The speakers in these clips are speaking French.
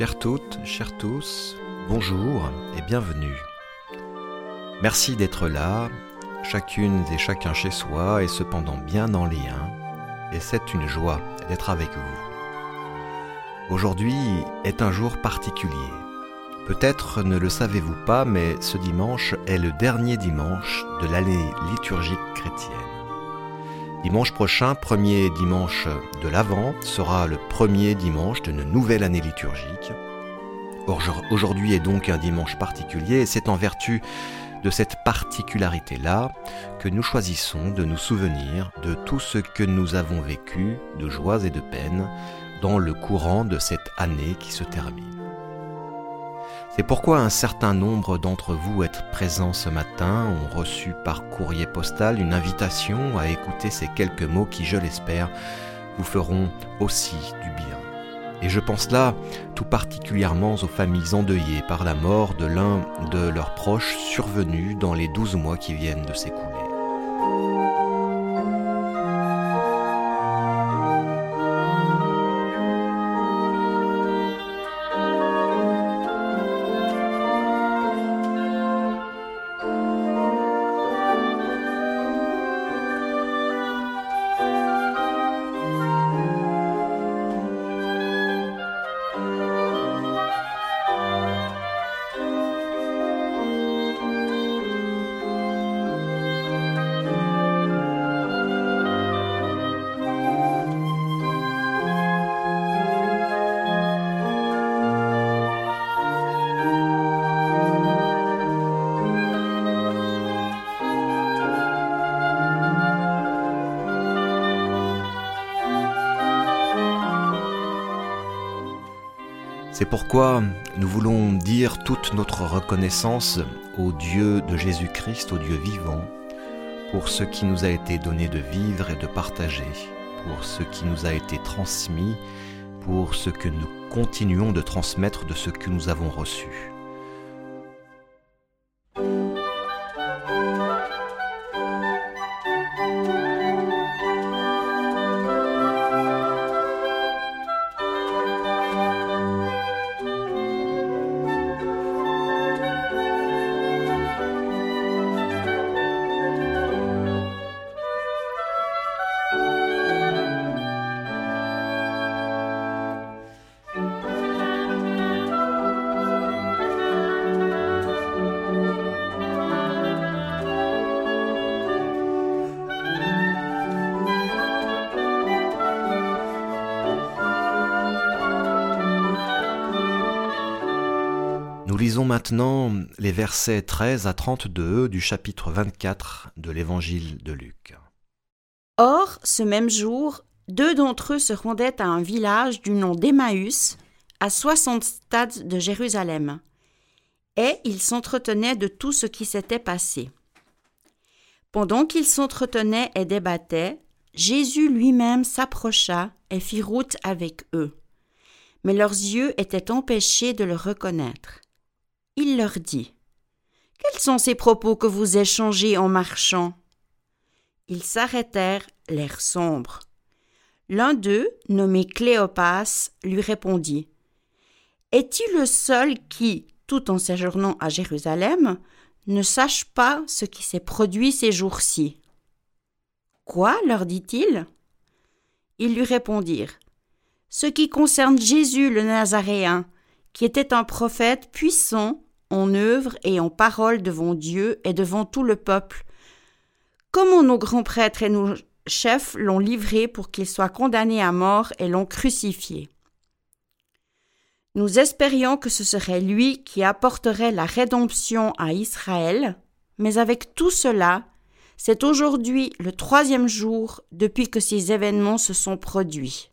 Chères toutes, chers tous, bonjour et bienvenue. Merci d'être là, chacune et chacun chez soi et cependant bien en lien, et c'est une joie d'être avec vous. Aujourd'hui est un jour particulier. Peut-être ne le savez-vous pas, mais ce dimanche est le dernier dimanche de l'année liturgique chrétienne. Dimanche prochain, premier dimanche de l'Avent, sera le premier dimanche d'une nouvelle année liturgique. Aujourd'hui est donc un dimanche particulier et c'est en vertu de cette particularité-là que nous choisissons de nous souvenir de tout ce que nous avons vécu de joies et de peines dans le courant de cette année qui se termine. C'est pourquoi un certain nombre d'entre vous êtes présents ce matin ont reçu par courrier postal une invitation à écouter ces quelques mots qui, je l'espère, vous feront aussi du bien. Et je pense là tout particulièrement aux familles endeuillées par la mort de l'un de leurs proches survenus dans les douze mois qui viennent de s'écouler. C'est pourquoi nous voulons dire toute notre reconnaissance au Dieu de Jésus-Christ, au Dieu vivant, pour ce qui nous a été donné de vivre et de partager, pour ce qui nous a été transmis, pour ce que nous continuons de transmettre de ce que nous avons reçu. Nous lisons maintenant les versets 13 à 32 du chapitre 24 de l'évangile de Luc. Or, ce même jour, deux d'entre eux se rendaient à un village du nom d'Emmaüs, à soixante stades de Jérusalem, et ils s'entretenaient de tout ce qui s'était passé. Pendant qu'ils s'entretenaient et débattaient, Jésus lui-même s'approcha et fit route avec eux. Mais leurs yeux étaient empêchés de le reconnaître. Il leur dit Quels sont ces propos que vous échangez en marchant? Ils s'arrêtèrent, l'air sombre. L'un d'eux, nommé Cléopas, lui répondit Es-tu le seul qui, tout en séjournant à Jérusalem, ne sache pas ce qui s'est produit ces jours-ci? Quoi leur dit-il? Ils lui répondirent Ce qui concerne Jésus le Nazaréen, qui était un prophète puissant en œuvre et en parole devant Dieu et devant tout le peuple. Comment nos grands prêtres et nos chefs l'ont livré pour qu'il soit condamné à mort et l'ont crucifié. Nous espérions que ce serait lui qui apporterait la rédemption à Israël, mais avec tout cela, c'est aujourd'hui le troisième jour depuis que ces événements se sont produits.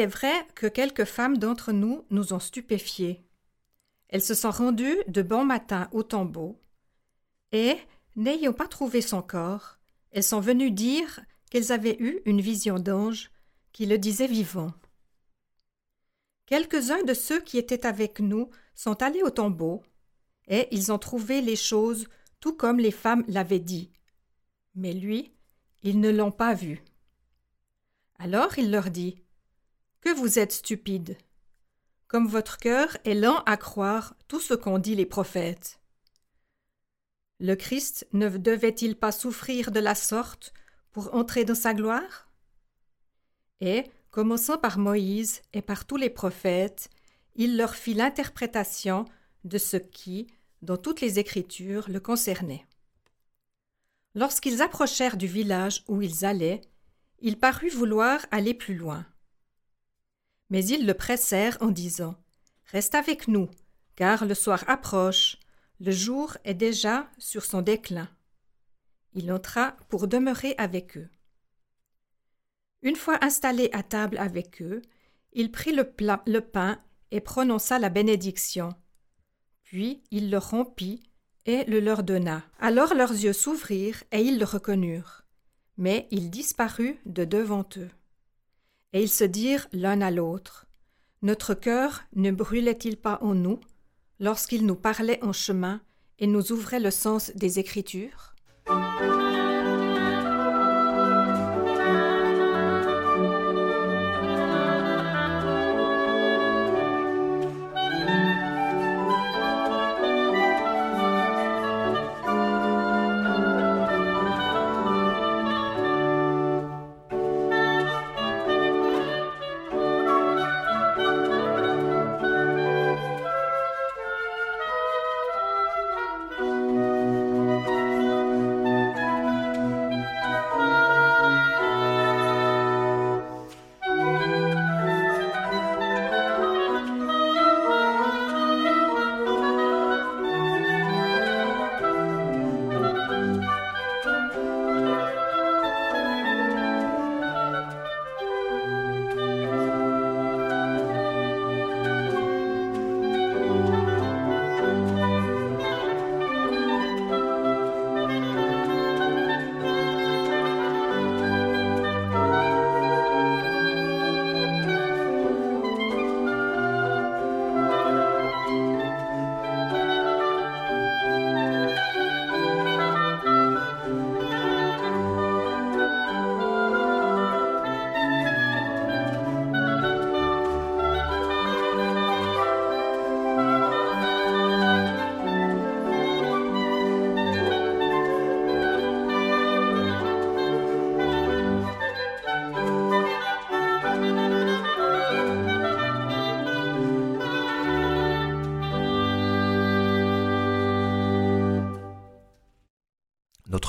Est vrai que quelques femmes d'entre nous nous ont stupéfiés. Elles se sont rendues de bon matin au tombeau, Et, n'ayant pas trouvé son corps, elles sont venues dire qu'elles avaient eu une vision d'ange qui le disait vivant. Quelques-uns de ceux qui étaient avec nous sont allés au tombeau, et ils ont trouvé les choses tout comme les femmes l'avaient dit. Mais lui, ils ne l'ont pas vu. Alors il leur dit Que vous êtes stupides comme votre cœur est lent à croire tout ce qu'ont dit les prophètes. Le Christ ne devait-il pas souffrir de la sorte pour entrer dans sa gloire? Et, commençant par Moïse et par tous les prophètes, il leur fit l'interprétation de ce qui, dans toutes les Écritures, le concernait. Lorsqu'ils approchèrent du village où ils allaient, il parut vouloir aller plus loin. Mais ils le pressèrent en disant Reste avec nous, car le soir approche, le jour est déjà sur son déclin. Il entra pour demeurer avec eux. Une fois installé à table avec eux, il prit le, le pain et prononça la bénédiction. Puis il le rompit et le leur donna. Alors leurs yeux s'ouvrirent et ils le reconnurent. Mais il disparut de devant eux. Et ils se dirent l'un à l'autre Notre cœur ne brûlait-il pas en nous lorsqu'il nous parlait en chemin et nous ouvrait le sens des Écritures?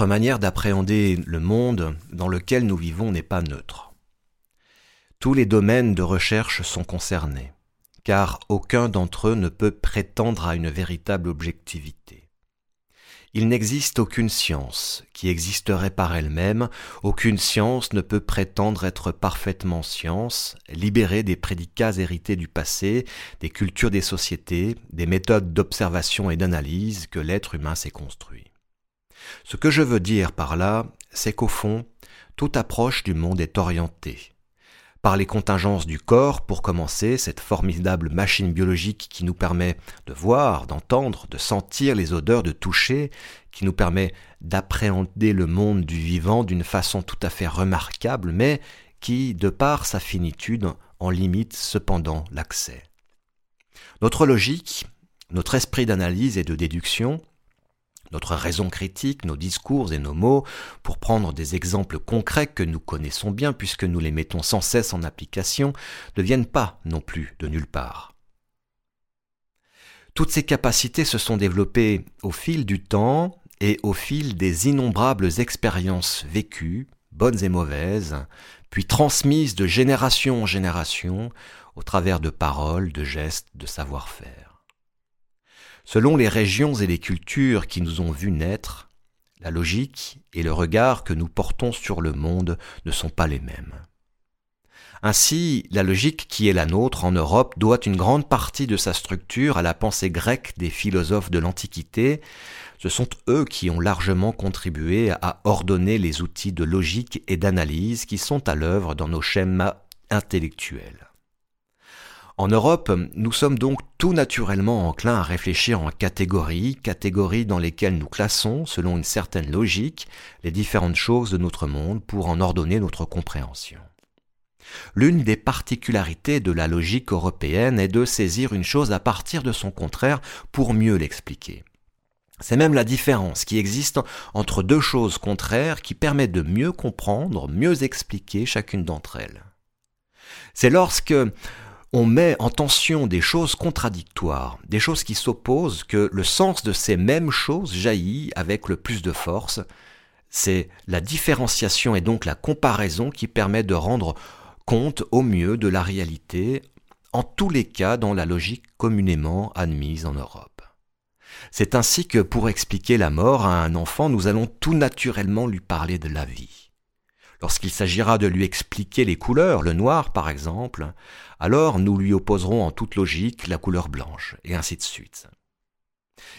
Notre manière d'appréhender le monde dans lequel nous vivons n'est pas neutre. Tous les domaines de recherche sont concernés, car aucun d'entre eux ne peut prétendre à une véritable objectivité. Il n'existe aucune science qui existerait par elle-même, aucune science ne peut prétendre être parfaitement science, libérée des prédicats hérités du passé, des cultures des sociétés, des méthodes d'observation et d'analyse que l'être humain s'est construit. Ce que je veux dire par là, c'est qu'au fond, toute approche du monde est orientée. Par les contingences du corps, pour commencer, cette formidable machine biologique qui nous permet de voir, d'entendre, de sentir les odeurs, de toucher, qui nous permet d'appréhender le monde du vivant d'une façon tout à fait remarquable, mais qui, de par sa finitude, en limite cependant l'accès. Notre logique, notre esprit d'analyse et de déduction, notre raison critique, nos discours et nos mots, pour prendre des exemples concrets que nous connaissons bien puisque nous les mettons sans cesse en application, ne viennent pas non plus de nulle part. Toutes ces capacités se sont développées au fil du temps et au fil des innombrables expériences vécues, bonnes et mauvaises, puis transmises de génération en génération au travers de paroles, de gestes, de savoir-faire. Selon les régions et les cultures qui nous ont vus naître, la logique et le regard que nous portons sur le monde ne sont pas les mêmes. Ainsi, la logique qui est la nôtre en Europe doit une grande partie de sa structure à la pensée grecque des philosophes de l'Antiquité, Ce sont eux qui ont largement contribué à ordonner les outils de logique et d'analyse qui sont à l'œuvre dans nos schémas intellectuels. En Europe, nous sommes donc tout naturellement enclins à réfléchir en catégories, catégories dans lesquelles nous classons, selon une certaine logique, les différentes choses de notre monde pour en ordonner notre compréhension. L'une des particularités de la logique européenne est de saisir une chose à partir de son contraire pour mieux l'expliquer. C'est même la différence qui existe entre deux choses contraires qui permet de mieux comprendre, mieux expliquer chacune d'entre elles. C'est lorsque on met en tension des choses contradictoires, des choses qui s'opposent, que le sens de ces mêmes choses jaillit avec le plus de force. C'est la différenciation et donc la comparaison qui permet de rendre compte au mieux de la réalité, en tous les cas dans la logique communément admise en Europe. C'est ainsi que pour expliquer la mort à un enfant, nous allons tout naturellement lui parler de la vie. Lorsqu'il s'agira de lui expliquer les couleurs, le noir par exemple, alors nous lui opposerons en toute logique la couleur blanche, et ainsi de suite.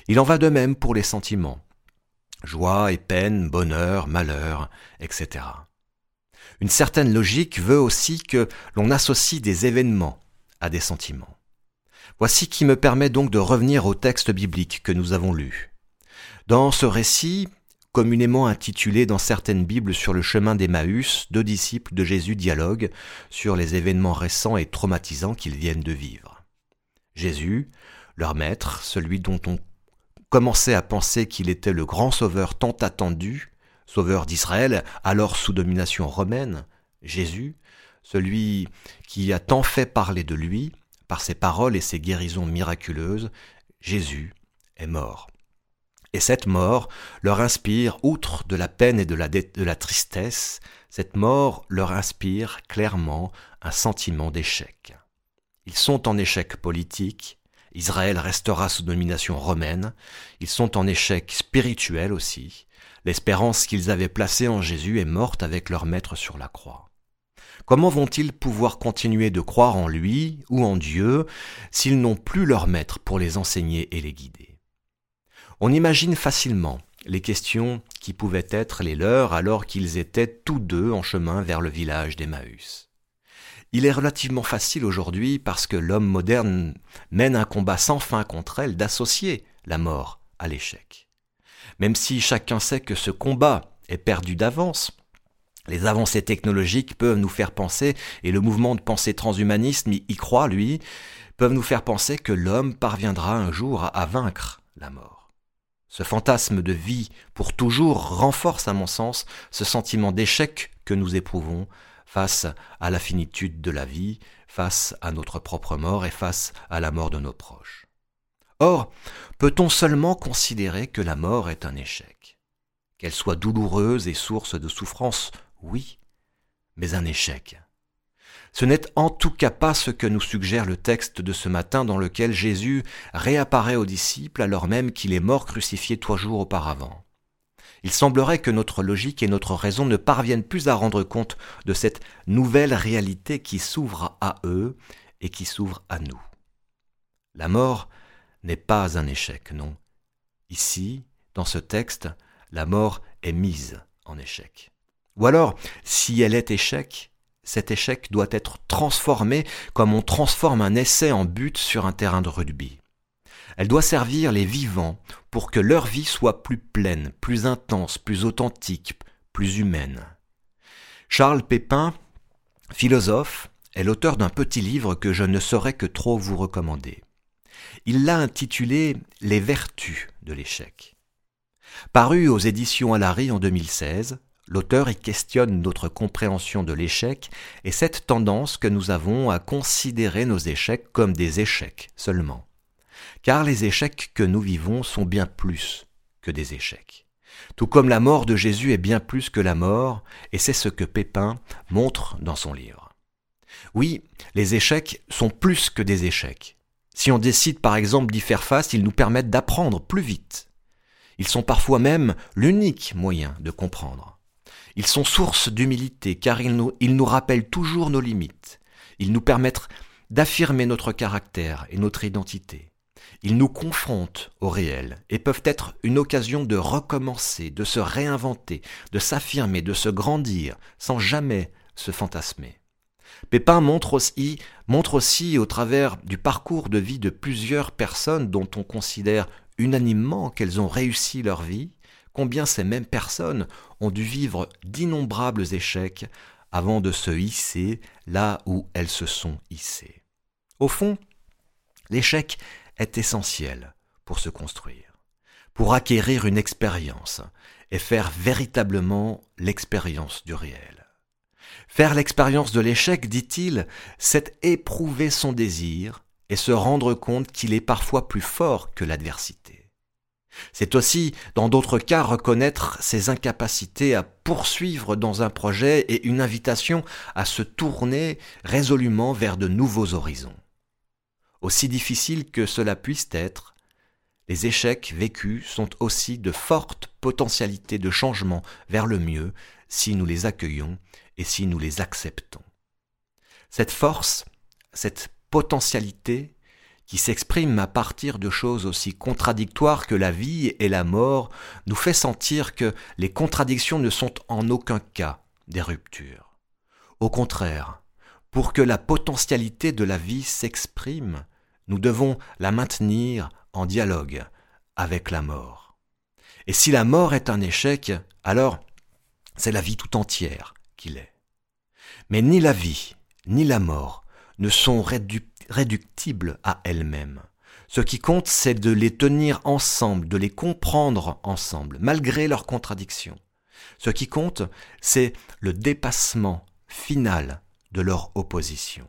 Il en va de même pour les sentiments. Joie et peine, bonheur, malheur, etc. Une certaine logique veut aussi que l'on associe des événements à des sentiments. Voici qui me permet donc de revenir au texte biblique que nous avons lu. Dans ce récit, communément intitulé dans certaines Bibles sur le chemin d'Emmaüs, deux disciples de Jésus dialoguent sur les événements récents et traumatisants qu'ils viennent de vivre. Jésus, leur maître, celui dont on commençait à penser qu'il était le grand sauveur tant attendu, sauveur d'Israël, alors sous domination romaine, Jésus, celui qui a tant fait parler de lui, par ses paroles et ses guérisons miraculeuses, Jésus est mort. Et cette mort leur inspire, outre de la peine et de la, tristesse, cette mort leur inspire clairement un sentiment d'échec. Ils sont en échec politique, Israël restera sous domination romaine, ils sont en échec spirituel aussi, l'espérance qu'ils avaient placée en Jésus est morte avec leur maître sur la croix. Comment vont-ils pouvoir continuer de croire en lui ou en Dieu s'ils n'ont plus leur maître pour les enseigner et les guider? On imagine facilement les questions qui pouvaient être les leurs alors qu'ils étaient tous deux en chemin vers le village d'Emmaüs. Il est relativement facile aujourd'hui, parce que l'homme moderne mène un combat sans fin contre elle, d'associer la mort à l'échec. Même si chacun sait que ce combat est perdu d'avance, les avancées technologiques peuvent nous faire penser, et le mouvement de pensée transhumanisme y croit, lui, peuvent nous faire penser que l'homme parviendra un jour à vaincre la mort. Ce fantasme de vie pour toujours renforce, à mon sens, ce sentiment d'échec que nous éprouvons face à la finitude de la vie, face à notre propre mort et face à la mort de nos proches. Or, peut-on seulement considérer que la mort est un échec? Qu'elle soit douloureuse et source de souffrance, oui, mais un échec. Ce n'est en tout cas pas ce que nous suggère le texte de ce matin dans lequel Jésus réapparaît aux disciples alors même qu'il est mort crucifié trois jours auparavant. Il semblerait que notre logique et notre raison ne parviennent plus à rendre compte de cette nouvelle réalité qui s'ouvre à eux et qui s'ouvre à nous. La mort n'est pas un échec, non. Ici, dans ce texte, la mort est mise en échec. Ou alors, si elle est échec, cet échec doit être transformé comme on transforme un essai en but sur un terrain de rugby. Elle doit servir les vivants pour que leur vie soit plus pleine, plus intense, plus authentique, plus humaine. Charles Pépin, philosophe, est l'auteur d'un petit livre que je ne saurais que trop vous recommander. Il l'a intitulé Les vertus de l'échec. Paru aux éditions Alary en 2016, L'auteur y questionne notre compréhension de l'échec et cette tendance que nous avons à considérer nos échecs comme des échecs seulement. Car les échecs que nous vivons sont bien plus que des échecs. Tout comme la mort de Jésus est bien plus que la mort, et c'est ce que Pépin montre dans son livre. Oui, les échecs sont plus que des échecs. Si on décide par exemple d'y faire face, ils nous permettent d'apprendre plus vite. Ils sont parfois même l'unique moyen de comprendre. Ils sont source d'humilité car ils nous, rappellent toujours nos limites. Ils nous permettent d'affirmer notre caractère et notre identité. ils nous confrontent au réel et peuvent être une occasion de recommencer, de se réinventer, de s'affirmer, de se grandir, sans jamais se fantasmer. Pépin montre aussi, montre aussi au travers du parcours de vie de plusieurs personnes dont on considère unanimement qu'elles ont réussi leur vie, combien ces mêmes personnes ont dû vivre d'innombrables échecs avant de se hisser là où elles se sont hissées. Au fond, l'échec est essentiel pour se construire, pour acquérir une expérience et faire véritablement l'expérience du réel. Faire l'expérience de l'échec, dit-il, c'est éprouver son désir et se rendre compte qu'il est parfois plus fort que l'adversité. C'est aussi, dans d'autres cas, reconnaître ses incapacités à poursuivre dans un projet et une invitation à se tourner résolument vers de nouveaux horizons. Aussi difficile que cela puisse être, les échecs vécus sont aussi de fortes potentialités de changement vers le mieux si nous les accueillons et si nous les acceptons. Cette force, cette potentialité, qui s'exprime à partir de choses aussi contradictoires que la vie et la mort, nous fait sentir que les contradictions ne sont en aucun cas des ruptures. Au contraire, pour que la potentialité de la vie s'exprime, nous devons la maintenir en dialogue avec la mort. Et si la mort est un échec, alors c'est la vie tout entière qu'il est. Mais ni la vie, ni la mort ne sont réductibles à elles-mêmes. Ce qui compte, c'est de les tenir ensemble, de les comprendre ensemble, malgré leurs contradictions. Ce qui compte, c'est le dépassement final de leur opposition.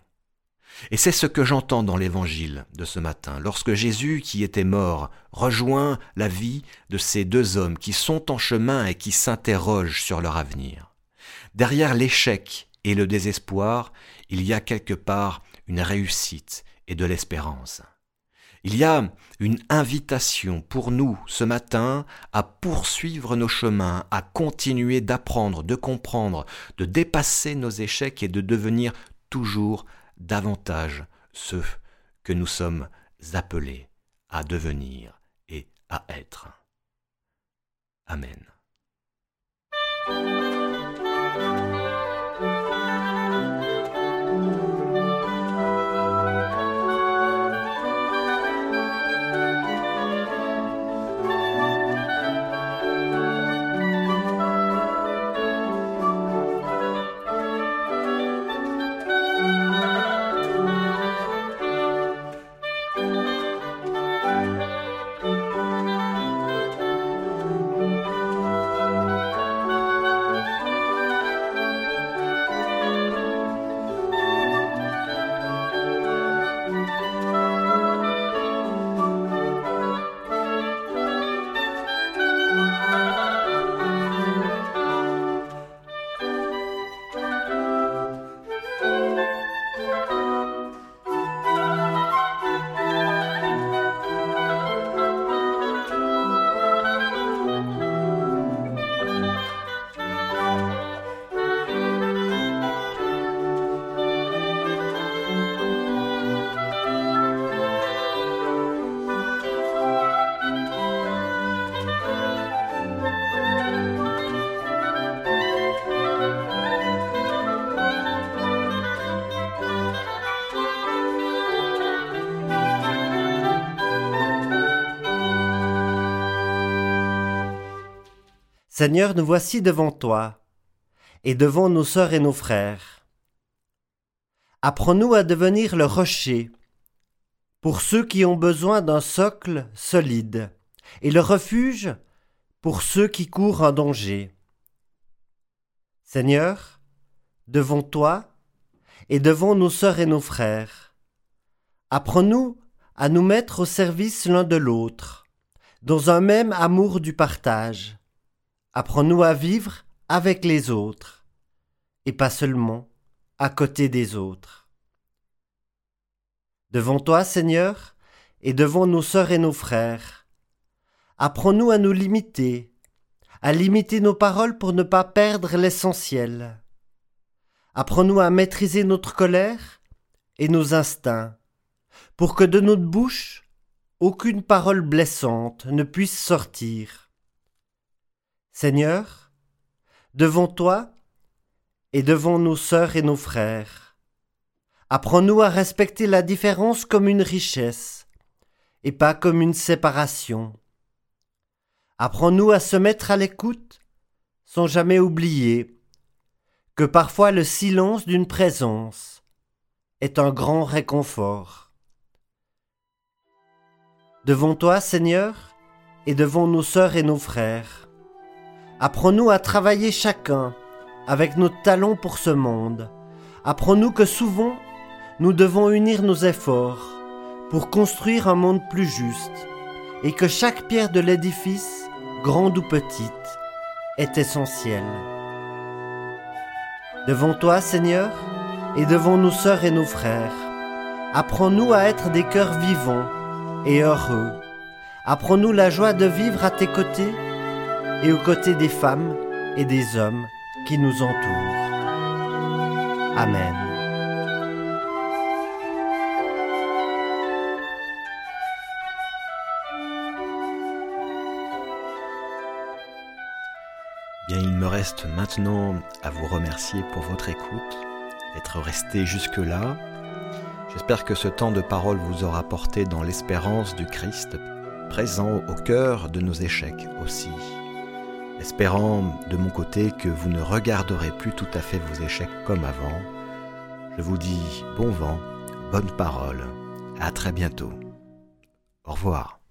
Et c'est ce que j'entends dans l'évangile de ce matin, lorsque Jésus, qui était mort, rejoint la vie de ces deux hommes qui sont en chemin et qui s'interrogent sur leur avenir. Derrière l'échec et le désespoir, il y a quelque part une réussite et de l'espérance. Il y a une invitation pour nous ce matin à poursuivre nos chemins, à continuer d'apprendre, de comprendre, de dépasser nos échecs et de devenir toujours davantage ceux que nous sommes appelés à devenir et à être. Amen. Seigneur, nous voici devant toi, et devant nos sœurs et nos frères. Apprends-nous à devenir le rocher, pour ceux qui ont besoin d'un socle solide, et le refuge pour ceux qui courent en danger. Seigneur, devant toi, et devant nos sœurs et nos frères, apprends-nous à nous mettre au service l'un de l'autre, dans un même amour du partage Apprends-nous à vivre avec les autres et pas seulement à côté des autres. Devant toi, Seigneur, et devant nos sœurs et nos frères, apprends-nous à nous limiter, à limiter nos paroles pour ne pas perdre l'essentiel. Apprends-nous à maîtriser notre colère et nos instincts, pour que de notre bouche, aucune parole blessante ne puisse sortir. Seigneur, devant toi et devant nos sœurs et nos frères, apprends-nous à respecter la différence comme une richesse et pas comme une séparation. Apprends-nous à se mettre à l'écoute sans jamais oublier que parfois le silence d'une présence est un grand réconfort. Devant toi, Seigneur, et devant nos sœurs et nos frères, apprends-nous à travailler chacun avec nos talents pour ce monde. Apprends-nous que souvent, nous devons unir nos efforts pour construire un monde plus juste et que chaque pierre de l'édifice, grande ou petite, est essentielle. Devant toi, Seigneur, et devant nos sœurs et nos frères, apprends-nous à être des cœurs vivants et heureux. Apprends-nous la joie de vivre à tes côtés et aux côtés des femmes et des hommes qui nous entourent. Amen. Bien, il me reste maintenant à vous remercier pour votre écoute, d'être resté jusque-là. J'espère que ce temps de parole vous aura porté dans l'espérance du Christ, présent au cœur de nos échecs aussi. Espérant de mon côté que vous ne regarderez plus tout à fait vos échecs comme avant, je vous dis bon vent, bonne parole, à très bientôt. Au revoir.